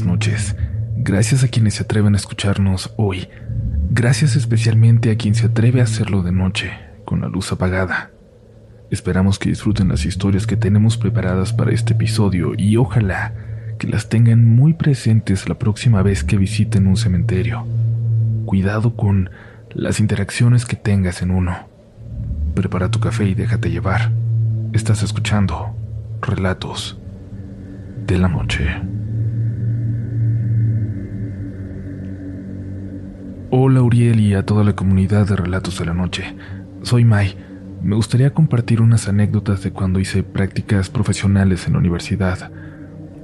noches. Gracias a quienes se atreven a escucharnos hoy. Gracias especialmente a quien se atreve a hacerlo de noche, con la luz apagada. Esperamos que disfruten las historias que tenemos preparadas para este episodio y ojalá que las tengan muy presentes la próxima vez que visiten un cementerio. Cuidado con las interacciones que tengas en uno. Prepara tu café y déjate llevar. Estás escuchando Relatos de la Noche. Hola Uriel y a toda la comunidad de Relatos de la Noche. Soy Mai. Me gustaría compartir unas anécdotas de cuando hice prácticas profesionales en la universidad.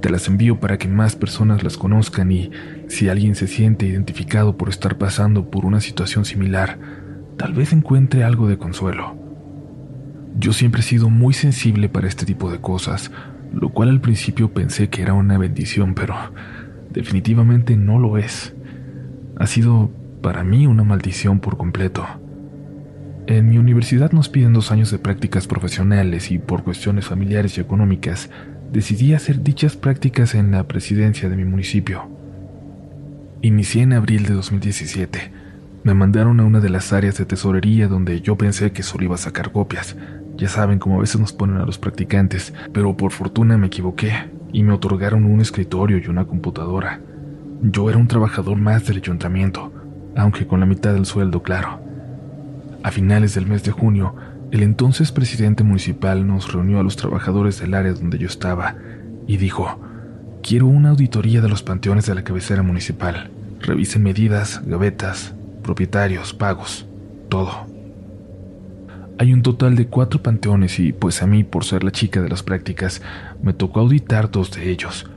Te las envío para que más personas las conozcan y si alguien se siente identificado por estar pasando por una situación similar, tal vez encuentre algo de consuelo. Yo siempre he sido muy sensible para este tipo de cosas, lo cual al principio pensé que era una bendición, pero definitivamente no lo es. Ha sido para mí una maldición por completo. En mi universidad nos piden dos años de prácticas profesionales y por cuestiones familiares y económicas decidí hacer dichas prácticas en la presidencia de mi municipio. Inicié en abril de 2017. Me mandaron a una de las áreas de tesorería donde yo pensé que solo iba a sacar copias. Ya saben cómo a veces nos ponen a los practicantes, pero por fortuna me equivoqué y me otorgaron un escritorio y una computadora. Yo era un trabajador más del ayuntamiento, aunque con la mitad del sueldo, claro. A finales del mes de junio, el entonces presidente municipal nos reunió a los trabajadores del área donde yo estaba y dijo, quiero una auditoría de los panteones de la cabecera municipal. Revisen medidas, gavetas, propietarios, pagos, todo. Hay un total de cuatro panteones y pues a mí, por ser la chica de las prácticas, me tocó auditar dos de ellos.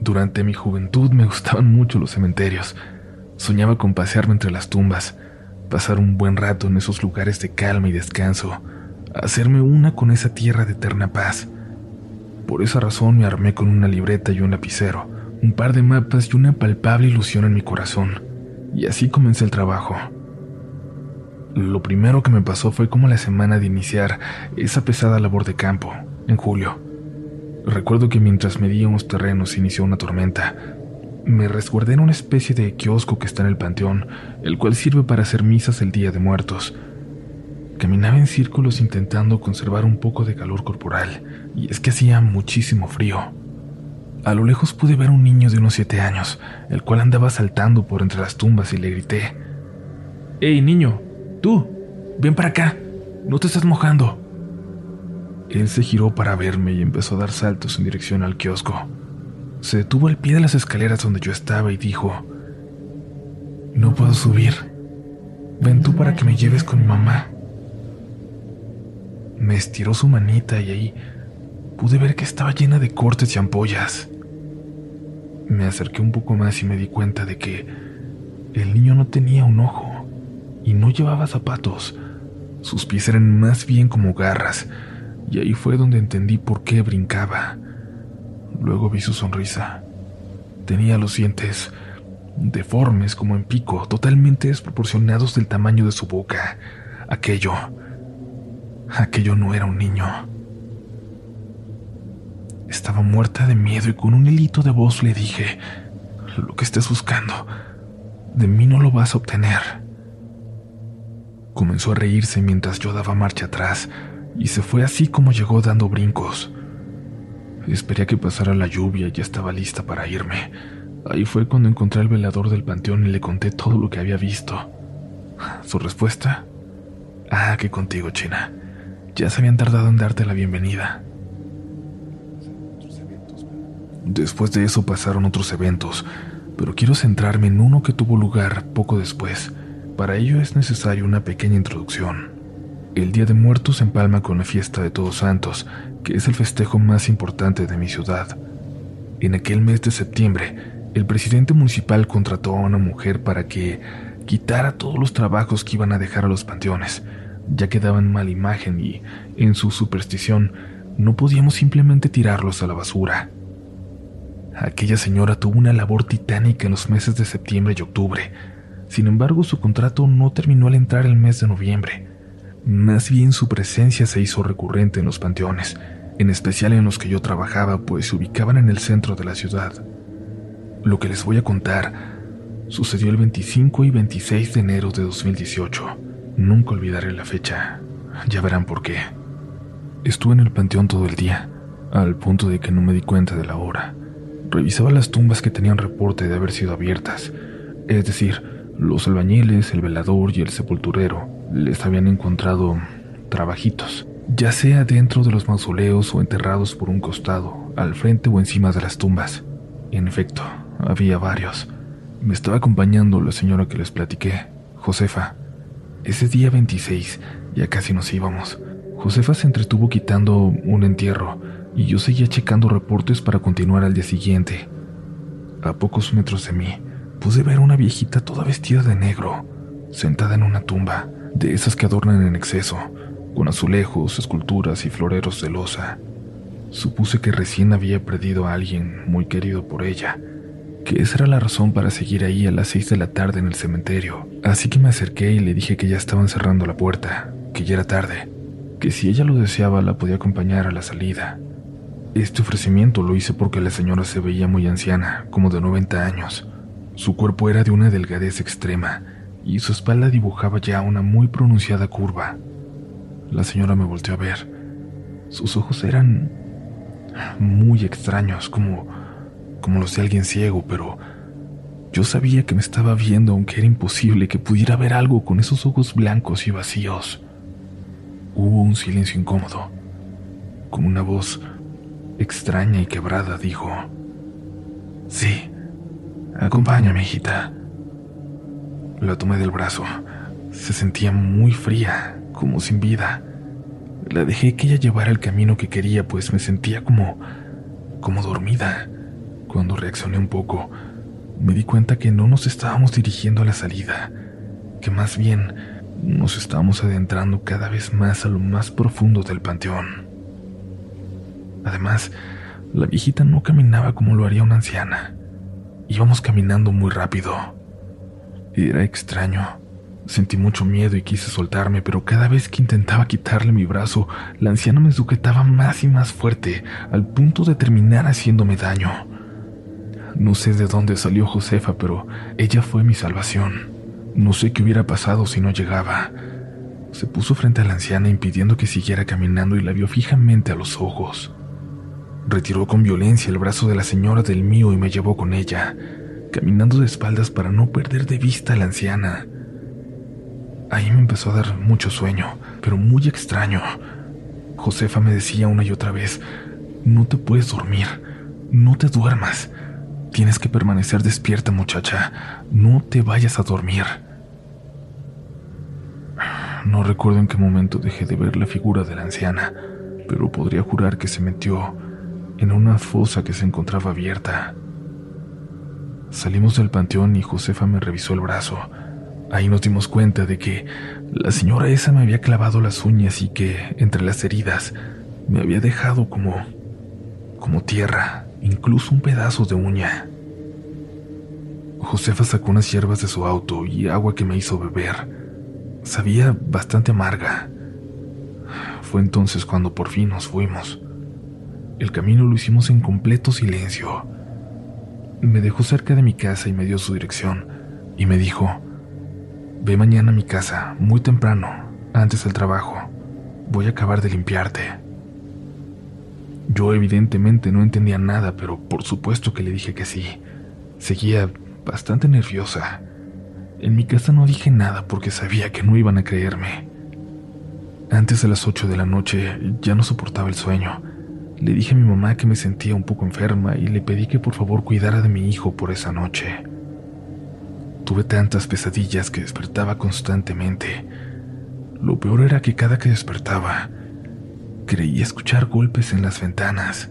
Durante mi juventud me gustaban mucho los cementerios. Soñaba con pasearme entre las tumbas, pasar un buen rato en esos lugares de calma y descanso, hacerme una con esa tierra de eterna paz. Por esa razón me armé con una libreta y un lapicero, un par de mapas y una palpable ilusión en mi corazón, y así comencé el trabajo. Lo primero que me pasó fue como la semana de iniciar esa pesada labor de campo, en julio. Recuerdo que mientras medíamos terrenos inició una tormenta, me resguardé en una especie de kiosco que está en el panteón, el cual sirve para hacer misas el Día de Muertos. Caminaba en círculos intentando conservar un poco de calor corporal, y es que hacía muchísimo frío. A lo lejos pude ver a un niño de unos siete años, el cual andaba saltando por entre las tumbas y le grité, ¡Ey, niño! ¡Tú! ¡Ven para acá! ¡No te estás mojando! Él se giró para verme y empezó a dar saltos en dirección al kiosco. Se detuvo al pie de las escaleras donde yo estaba y dijo, No puedo subir. Ven tú para que me lleves con mi mamá. Me estiró su manita y ahí pude ver que estaba llena de cortes y ampollas. Me acerqué un poco más y me di cuenta de que el niño no tenía un ojo y no llevaba zapatos. Sus pies eran más bien como garras, y ahí fue donde entendí por qué brincaba. Luego vi su sonrisa. Tenía los dientes deformes como en pico, totalmente desproporcionados del tamaño de su boca. Aquello... Aquello no era un niño. Estaba muerta de miedo y con un hilito de voz le dije, lo que estés buscando, de mí no lo vas a obtener. Comenzó a reírse mientras yo daba marcha atrás y se fue así como llegó dando brincos. Esperé a que pasara la lluvia y ya estaba lista para irme. Ahí fue cuando encontré al velador del panteón y le conté todo lo que había visto. Su respuesta, ah, que contigo, China. Ya se habían tardado en darte la bienvenida. Después de eso pasaron otros eventos, pero quiero centrarme en uno que tuvo lugar poco después. Para ello es necesaria una pequeña introducción. El Día de Muertos empalma con la fiesta de Todos Santos, que es el festejo más importante de mi ciudad. En aquel mes de septiembre, el presidente municipal contrató a una mujer para que quitara todos los trabajos que iban a dejar a los panteones, ya que daban mala imagen y, en su superstición, no podíamos simplemente tirarlos a la basura. Aquella señora tuvo una labor titánica en los meses de septiembre y octubre. Sin embargo, su contrato no terminó al entrar el mes de noviembre. Más bien su presencia se hizo recurrente en los panteones, en especial en los que yo trabajaba, pues se ubicaban en el centro de la ciudad. Lo que les voy a contar sucedió el 25 y 26 de enero de 2018. Nunca olvidaré la fecha. Ya verán por qué. Estuve en el panteón todo el día, al punto de que no me di cuenta de la hora. Revisaba las tumbas que tenían reporte de haber sido abiertas, es decir, los albañiles, el velador y el sepulturero les habían encontrado trabajitos, ya sea dentro de los mausoleos o enterrados por un costado, al frente o encima de las tumbas. En efecto, había varios. Me estaba acompañando la señora que les platiqué, Josefa. Ese día 26, ya casi nos íbamos. Josefa se entretuvo quitando un entierro y yo seguía checando reportes para continuar al día siguiente. A pocos metros de mí, pude ver una viejita toda vestida de negro, sentada en una tumba, de esas que adornan en exceso, con azulejos, esculturas y floreros de losa. Supuse que recién había perdido a alguien muy querido por ella, que esa era la razón para seguir ahí a las seis de la tarde en el cementerio. Así que me acerqué y le dije que ya estaban cerrando la puerta, que ya era tarde, que si ella lo deseaba la podía acompañar a la salida. Este ofrecimiento lo hice porque la señora se veía muy anciana, como de 90 años. Su cuerpo era de una delgadez extrema y su espalda dibujaba ya una muy pronunciada curva. La señora me volteó a ver. Sus ojos eran muy extraños, como, como los de alguien ciego, pero yo sabía que me estaba viendo, aunque era imposible que pudiera ver algo con esos ojos blancos y vacíos. Hubo un silencio incómodo. Con una voz extraña y quebrada dijo, Sí, acompáñame, hijita. La tomé del brazo. Se sentía muy fría, como sin vida. La dejé que ella llevara el camino que quería, pues me sentía como... como dormida. Cuando reaccioné un poco, me di cuenta que no nos estábamos dirigiendo a la salida, que más bien nos estábamos adentrando cada vez más a lo más profundo del panteón. Además, la viejita no caminaba como lo haría una anciana. Íbamos caminando muy rápido. Era extraño. Sentí mucho miedo y quise soltarme, pero cada vez que intentaba quitarle mi brazo, la anciana me sujetaba más y más fuerte, al punto de terminar haciéndome daño. No sé de dónde salió Josefa, pero ella fue mi salvación. No sé qué hubiera pasado si no llegaba. Se puso frente a la anciana impidiendo que siguiera caminando y la vio fijamente a los ojos. Retiró con violencia el brazo de la señora del mío y me llevó con ella, caminando de espaldas para no perder de vista a la anciana. Ahí me empezó a dar mucho sueño, pero muy extraño. Josefa me decía una y otra vez, no te puedes dormir, no te duermas, tienes que permanecer despierta muchacha, no te vayas a dormir. No recuerdo en qué momento dejé de ver la figura de la anciana, pero podría jurar que se metió en una fosa que se encontraba abierta. Salimos del panteón y Josefa me revisó el brazo. Ahí nos dimos cuenta de que la señora esa me había clavado las uñas y que, entre las heridas, me había dejado como... como tierra, incluso un pedazo de uña. Josefa sacó unas hierbas de su auto y agua que me hizo beber. Sabía bastante amarga. Fue entonces cuando por fin nos fuimos. El camino lo hicimos en completo silencio. Me dejó cerca de mi casa y me dio su dirección, y me dijo, ve mañana a mi casa, muy temprano, antes del trabajo. Voy a acabar de limpiarte. Yo evidentemente no entendía nada, pero por supuesto que le dije que sí. Seguía bastante nerviosa. En mi casa no dije nada porque sabía que no iban a creerme. Antes de las ocho de la noche ya no soportaba el sueño le dije a mi mamá que me sentía un poco enferma y le pedí que por favor cuidara de mi hijo por esa noche. Tuve tantas pesadillas que despertaba constantemente. Lo peor era que cada que despertaba, creía escuchar golpes en las ventanas.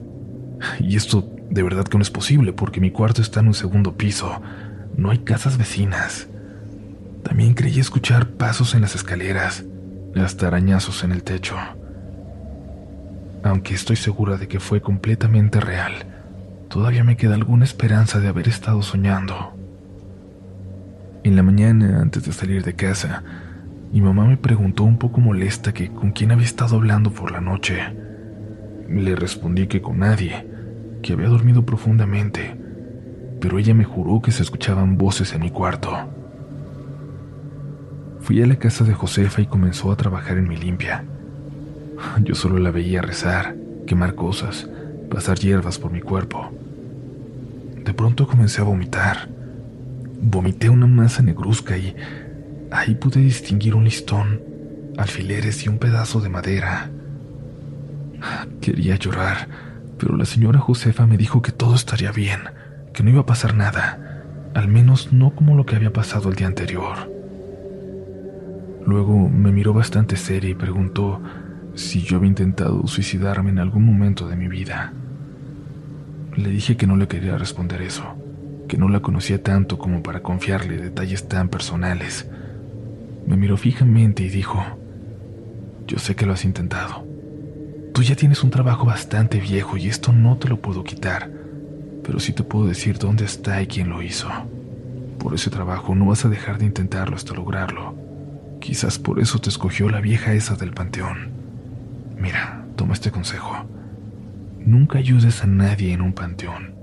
Y esto de verdad que no es posible porque mi cuarto está en un segundo piso. No hay casas vecinas. También creía escuchar pasos en las escaleras, hasta arañazos en el techo aunque estoy segura de que fue completamente real, todavía me queda alguna esperanza de haber estado soñando. En la mañana, antes de salir de casa, mi mamá me preguntó un poco molesta que con quién había estado hablando por la noche. Le respondí que con nadie, que había dormido profundamente, pero ella me juró que se escuchaban voces en mi cuarto. Fui a la casa de Josefa y comenzó a trabajar en mi limpia. Yo solo la veía rezar, quemar cosas, pasar hierbas por mi cuerpo. De pronto comencé a vomitar. Vomité una masa negruzca y ahí pude distinguir un listón, alfileres y un pedazo de madera. Quería llorar, pero la señora Josefa me dijo que todo estaría bien, que no iba a pasar nada, al menos no como lo que había pasado el día anterior. Luego me miró bastante seria y preguntó si yo había intentado suicidarme en algún momento de mi vida. Le dije que no le quería responder eso, que no la conocía tanto como para confiarle detalles tan personales. Me miró fijamente y dijo, yo sé que lo has intentado. Tú ya tienes un trabajo bastante viejo y esto no te lo puedo quitar, pero sí te puedo decir dónde está y quién lo hizo. Por ese trabajo no vas a dejar de intentarlo hasta lograrlo. Quizás por eso te escogió la vieja esa del panteón. Mira, toma este consejo. Nunca ayudes a nadie en un panteón,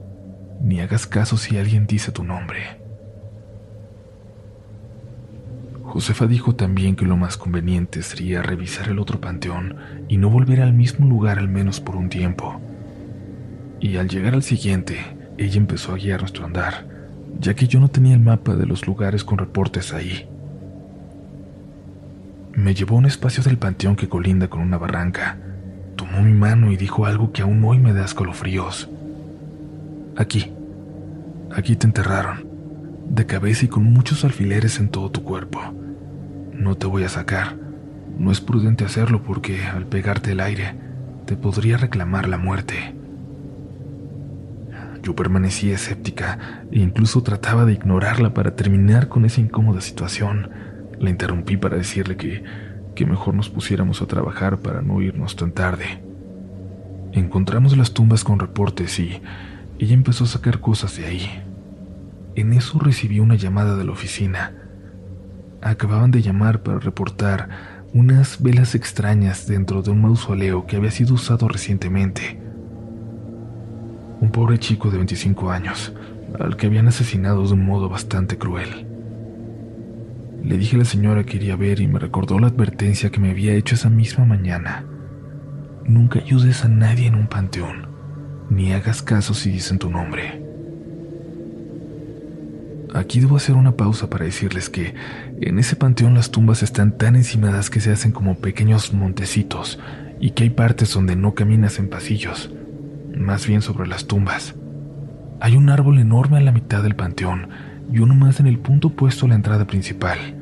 ni hagas caso si alguien dice tu nombre. Josefa dijo también que lo más conveniente sería revisar el otro panteón y no volver al mismo lugar al menos por un tiempo. Y al llegar al siguiente, ella empezó a guiar nuestro andar, ya que yo no tenía el mapa de los lugares con reportes ahí. Me llevó a un espacio del panteón que colinda con una barranca, tomó mi mano y dijo algo que aún hoy me da escalofríos. Aquí, aquí te enterraron, de cabeza y con muchos alfileres en todo tu cuerpo. No te voy a sacar. No es prudente hacerlo porque al pegarte el aire te podría reclamar la muerte. Yo permanecía escéptica e incluso trataba de ignorarla para terminar con esa incómoda situación. La interrumpí para decirle que que mejor nos pusiéramos a trabajar para no irnos tan tarde. Encontramos las tumbas con reportes y ella empezó a sacar cosas de ahí. En eso recibí una llamada de la oficina. Acababan de llamar para reportar unas velas extrañas dentro de un mausoleo que había sido usado recientemente. Un pobre chico de 25 años, al que habían asesinado de un modo bastante cruel. Le dije a la señora que iría a ver y me recordó la advertencia que me había hecho esa misma mañana. Nunca ayudes a nadie en un panteón, ni hagas caso si dicen tu nombre. Aquí debo hacer una pausa para decirles que en ese panteón las tumbas están tan encimadas que se hacen como pequeños montecitos y que hay partes donde no caminas en pasillos, más bien sobre las tumbas. Hay un árbol enorme a la mitad del panteón y uno más en el punto opuesto a la entrada principal.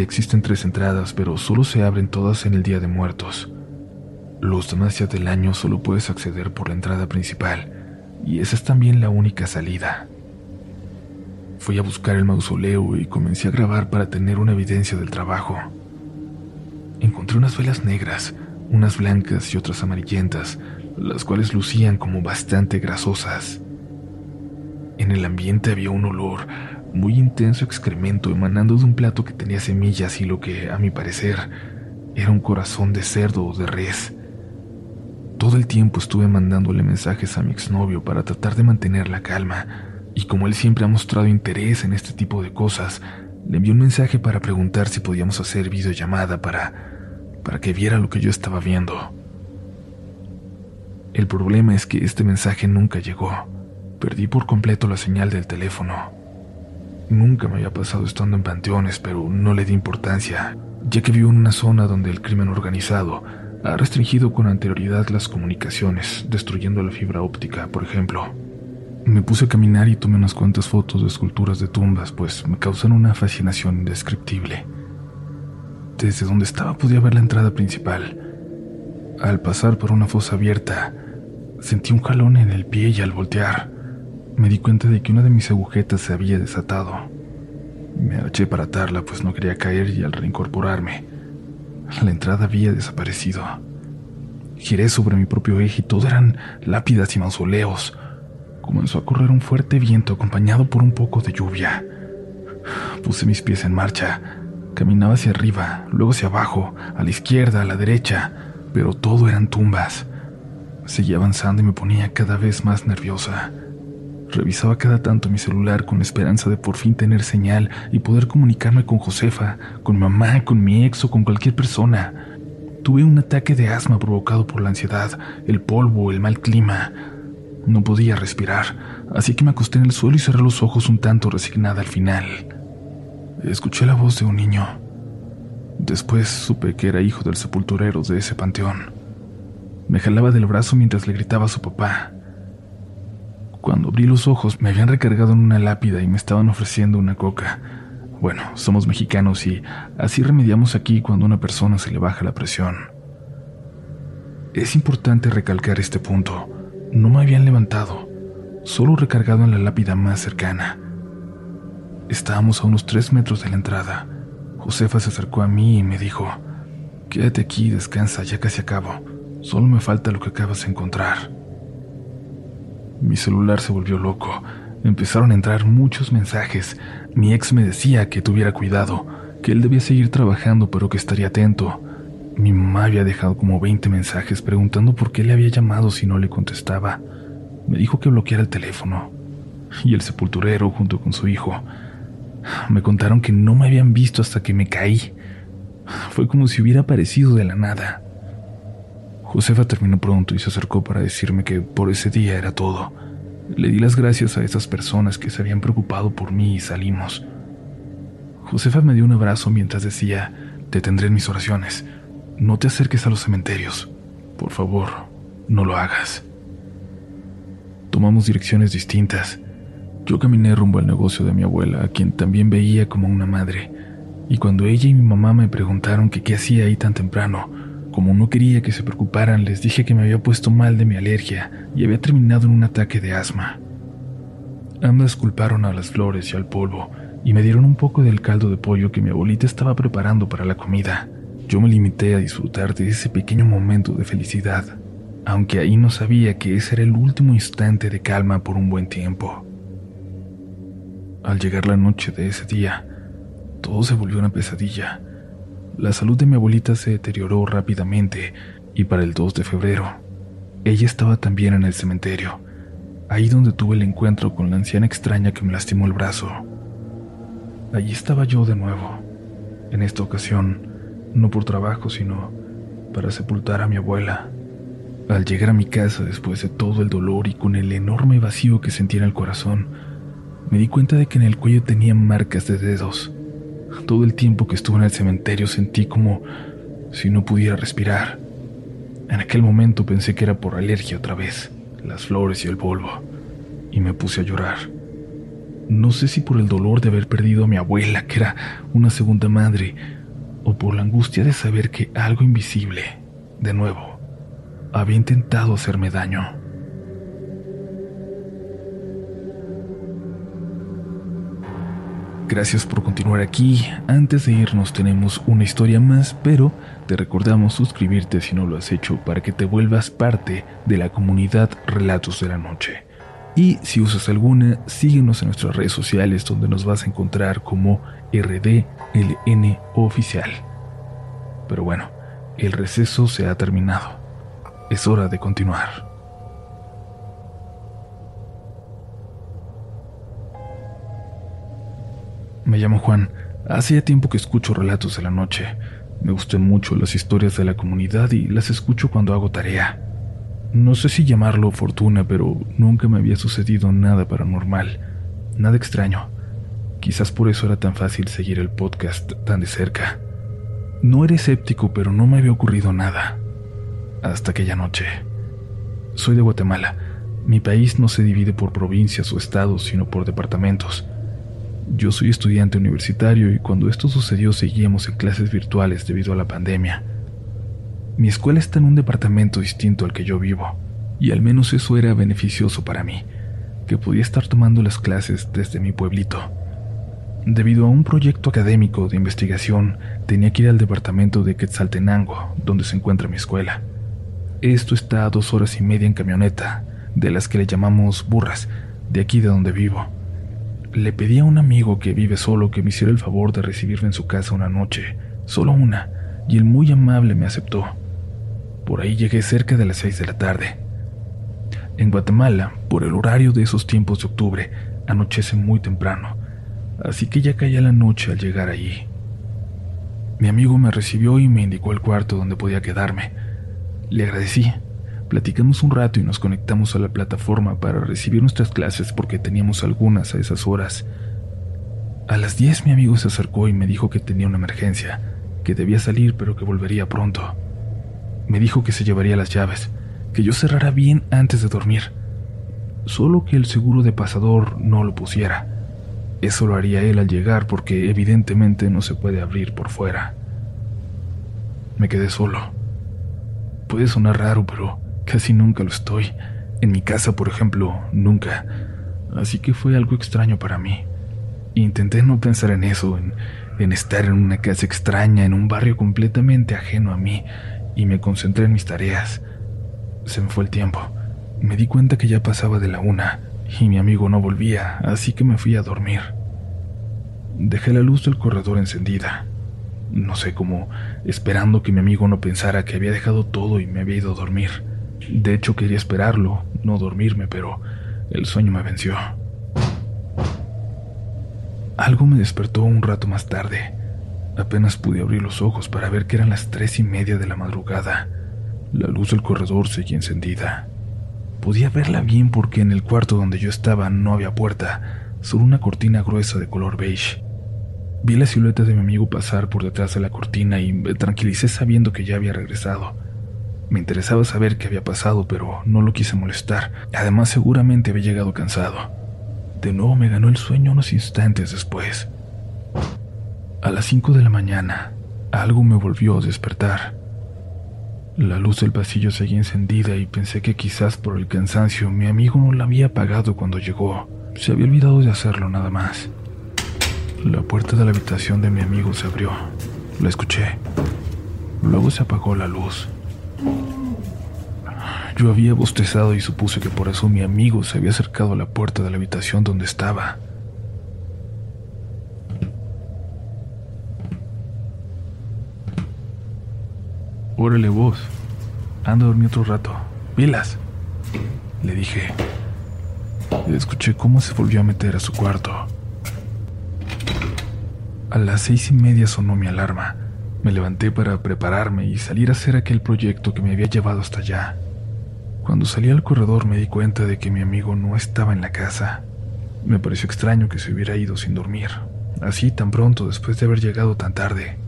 Existen tres entradas, pero solo se abren todas en el Día de Muertos. Los demás días del año solo puedes acceder por la entrada principal, y esa es también la única salida. Fui a buscar el mausoleo y comencé a grabar para tener una evidencia del trabajo. Encontré unas velas negras, unas blancas y otras amarillentas, las cuales lucían como bastante grasosas. En el ambiente había un olor, muy intenso excremento emanando de un plato que tenía semillas y lo que, a mi parecer, era un corazón de cerdo o de res. Todo el tiempo estuve mandándole mensajes a mi exnovio para tratar de mantener la calma, y como él siempre ha mostrado interés en este tipo de cosas, le envié un mensaje para preguntar si podíamos hacer videollamada para para que viera lo que yo estaba viendo. El problema es que este mensaje nunca llegó. Perdí por completo la señal del teléfono. Nunca me había pasado estando en panteones, pero no le di importancia, ya que vivo en una zona donde el crimen organizado ha restringido con anterioridad las comunicaciones, destruyendo la fibra óptica, por ejemplo. Me puse a caminar y tomé unas cuantas fotos de esculturas de tumbas, pues me causan una fascinación indescriptible. Desde donde estaba podía ver la entrada principal. Al pasar por una fosa abierta, sentí un jalón en el pie y al voltear, me di cuenta de que una de mis agujetas se había desatado. Me agaché para atarla, pues no quería caer y al reincorporarme, la entrada había desaparecido. Giré sobre mi propio eje y todo eran lápidas y mausoleos. Comenzó a correr un fuerte viento acompañado por un poco de lluvia. Puse mis pies en marcha. Caminaba hacia arriba, luego hacia abajo, a la izquierda, a la derecha, pero todo eran tumbas. Seguía avanzando y me ponía cada vez más nerviosa. Revisaba cada tanto mi celular con la esperanza de por fin tener señal y poder comunicarme con Josefa, con mamá, con mi ex o con cualquier persona. Tuve un ataque de asma provocado por la ansiedad, el polvo, el mal clima. No podía respirar, así que me acosté en el suelo y cerré los ojos un tanto resignada al final. Escuché la voz de un niño. Después supe que era hijo del sepulturero de ese panteón. Me jalaba del brazo mientras le gritaba a su papá. Cuando abrí los ojos me habían recargado en una lápida y me estaban ofreciendo una coca. Bueno, somos mexicanos y así remediamos aquí cuando a una persona se le baja la presión. Es importante recalcar este punto. No me habían levantado, solo recargado en la lápida más cercana. Estábamos a unos tres metros de la entrada. Josefa se acercó a mí y me dijo, Quédate aquí, descansa, ya casi acabo. Solo me falta lo que acabas de encontrar. Mi celular se volvió loco. Empezaron a entrar muchos mensajes. Mi ex me decía que tuviera cuidado, que él debía seguir trabajando pero que estaría atento. Mi mamá había dejado como 20 mensajes preguntando por qué le había llamado si no le contestaba. Me dijo que bloqueara el teléfono. Y el sepulturero junto con su hijo. Me contaron que no me habían visto hasta que me caí. Fue como si hubiera aparecido de la nada. Josefa terminó pronto y se acercó para decirme que por ese día era todo. Le di las gracias a esas personas que se habían preocupado por mí y salimos. Josefa me dio un abrazo mientras decía, te tendré en mis oraciones. No te acerques a los cementerios. Por favor, no lo hagas. Tomamos direcciones distintas. Yo caminé rumbo al negocio de mi abuela, a quien también veía como una madre, y cuando ella y mi mamá me preguntaron qué hacía ahí tan temprano, como no quería que se preocuparan, les dije que me había puesto mal de mi alergia y había terminado en un ataque de asma. Ambas culparon a las flores y al polvo y me dieron un poco del caldo de pollo que mi abuelita estaba preparando para la comida. Yo me limité a disfrutar de ese pequeño momento de felicidad, aunque ahí no sabía que ese era el último instante de calma por un buen tiempo. Al llegar la noche de ese día, todo se volvió una pesadilla. La salud de mi abuelita se deterioró rápidamente y para el 2 de febrero, ella estaba también en el cementerio, ahí donde tuve el encuentro con la anciana extraña que me lastimó el brazo. Allí estaba yo de nuevo, en esta ocasión, no por trabajo, sino para sepultar a mi abuela. Al llegar a mi casa después de todo el dolor y con el enorme vacío que sentía en el corazón, me di cuenta de que en el cuello tenía marcas de dedos. Todo el tiempo que estuve en el cementerio sentí como si no pudiera respirar. En aquel momento pensé que era por alergia otra vez, las flores y el polvo, y me puse a llorar. No sé si por el dolor de haber perdido a mi abuela, que era una segunda madre, o por la angustia de saber que algo invisible, de nuevo, había intentado hacerme daño. Gracias por continuar aquí. Antes de irnos tenemos una historia más, pero te recordamos suscribirte si no lo has hecho para que te vuelvas parte de la comunidad Relatos de la Noche. Y si usas alguna, síguenos en nuestras redes sociales donde nos vas a encontrar como RDLN Oficial. Pero bueno, el receso se ha terminado. Es hora de continuar. Me llamo Juan. Hacía tiempo que escucho relatos de la noche. Me gustan mucho las historias de la comunidad y las escucho cuando hago tarea. No sé si llamarlo fortuna, pero nunca me había sucedido nada paranormal, nada extraño. Quizás por eso era tan fácil seguir el podcast tan de cerca. No era escéptico, pero no me había ocurrido nada. Hasta aquella noche. Soy de Guatemala. Mi país no se divide por provincias o estados, sino por departamentos. Yo soy estudiante universitario y cuando esto sucedió seguíamos en clases virtuales debido a la pandemia. Mi escuela está en un departamento distinto al que yo vivo, y al menos eso era beneficioso para mí, que podía estar tomando las clases desde mi pueblito. Debido a un proyecto académico de investigación, tenía que ir al departamento de Quetzaltenango, donde se encuentra mi escuela. Esto está a dos horas y media en camioneta, de las que le llamamos burras, de aquí de donde vivo. Le pedí a un amigo que vive solo que me hiciera el favor de recibirme en su casa una noche, solo una, y él muy amable me aceptó. Por ahí llegué cerca de las seis de la tarde. En Guatemala, por el horario de esos tiempos de octubre, anochece muy temprano, así que ya caía la noche al llegar allí. Mi amigo me recibió y me indicó el cuarto donde podía quedarme. Le agradecí. Platicamos un rato y nos conectamos a la plataforma para recibir nuestras clases porque teníamos algunas a esas horas. A las 10 mi amigo se acercó y me dijo que tenía una emergencia, que debía salir pero que volvería pronto. Me dijo que se llevaría las llaves, que yo cerrara bien antes de dormir. Solo que el seguro de pasador no lo pusiera. Eso lo haría él al llegar porque evidentemente no se puede abrir por fuera. Me quedé solo. Puede sonar raro, pero casi nunca lo estoy. En mi casa, por ejemplo, nunca. Así que fue algo extraño para mí. Intenté no pensar en eso, en, estar en una casa extraña, en un barrio completamente ajeno a mí, y me concentré en mis tareas. Se me fue el tiempo. Me di cuenta que ya pasaba de la una y mi amigo no volvía, así que me fui a dormir. Dejé la luz del corredor encendida, no sé cómo, esperando que mi amigo no pensara que había dejado todo y me había ido a dormir. De hecho, quería esperarlo, no dormirme, pero el sueño me venció. Algo me despertó un rato más tarde. Apenas pude abrir los ojos para ver que eran las tres y media de la madrugada. La luz del corredor seguía encendida. Podía verla bien porque en el cuarto donde yo estaba no había puerta, solo una cortina gruesa de color beige. Vi la silueta de mi amigo pasar por detrás de la cortina y me tranquilicé sabiendo que ya había regresado. Me interesaba saber qué había pasado, pero no lo quise molestar. Además, seguramente había llegado cansado. De nuevo me ganó el sueño unos instantes después. A las 5 de la mañana, algo me volvió a despertar. La luz del pasillo seguía encendida y pensé que quizás por el cansancio mi amigo no la había apagado cuando llegó. Se había olvidado de hacerlo nada más. La puerta de la habitación de mi amigo se abrió. La escuché. Luego se apagó la luz. Yo había bostezado y supuse que por eso mi amigo se había acercado a la puerta de la habitación donde estaba. Órale vos, anda a dormir otro rato. Pilas, le dije. escuché cómo se volvió a meter a su cuarto. A las seis y media sonó mi alarma. Me levanté para prepararme y salir a hacer aquel proyecto que me había llevado hasta allá. Cuando salí al corredor me di cuenta de que mi amigo no estaba en la casa. Me pareció extraño que se hubiera ido sin dormir, así tan pronto después de haber llegado tan tarde.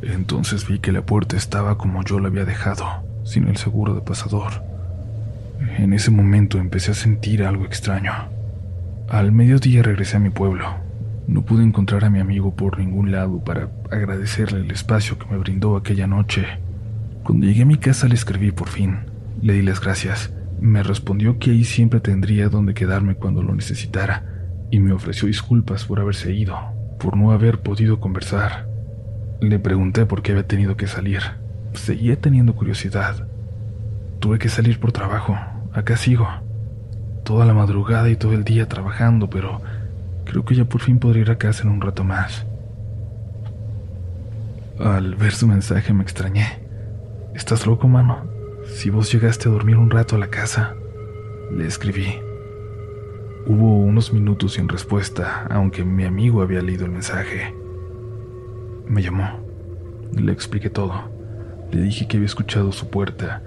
Entonces vi que la puerta estaba como yo la había dejado, sin el seguro de pasador. En ese momento empecé a sentir algo extraño. Al mediodía regresé a mi pueblo. No pude encontrar a mi amigo por ningún lado para agradecerle el espacio que me brindó aquella noche. Cuando llegué a mi casa le escribí por fin. Le di las gracias. Me respondió que ahí siempre tendría donde quedarme cuando lo necesitara y me ofreció disculpas por haberse ido, por no haber podido conversar. Le pregunté por qué había tenido que salir. Seguía teniendo curiosidad. Tuve que salir por trabajo. Acá sigo. Toda la madrugada y todo el día trabajando, pero creo que ya por fin podré ir a casa en un rato más. Al ver su mensaje me extrañé. ¿Estás loco, mano? Si vos llegaste a dormir un rato a la casa, le escribí. Hubo unos minutos sin respuesta, aunque mi amigo había leído el mensaje. Me llamó. Le expliqué todo. Le dije que había escuchado su puerta,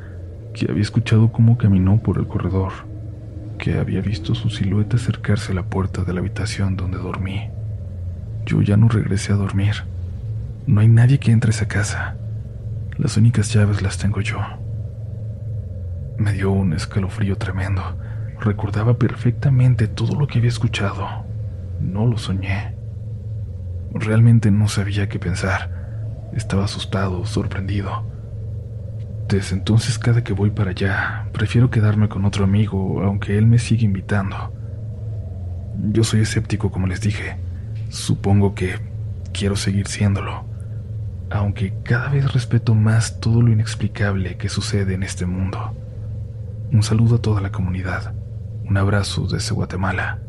que había escuchado cómo caminó por el corredor, que había visto su silueta acercarse a la puerta de la habitación donde dormí. Yo ya no regresé a dormir. No hay nadie que entre a esa casa. Las únicas llaves las tengo yo. Me dio un escalofrío tremendo. Recordaba perfectamente todo lo que había escuchado. No lo soñé. Realmente no sabía qué pensar. Estaba asustado, sorprendido. Desde entonces cada que voy para allá, prefiero quedarme con otro amigo, aunque él me sigue invitando. Yo soy escéptico, como les dije. Supongo que quiero seguir siéndolo, aunque cada vez respeto más todo lo inexplicable que sucede en este mundo. Un saludo a toda la comunidad. Un abrazo desde Guatemala.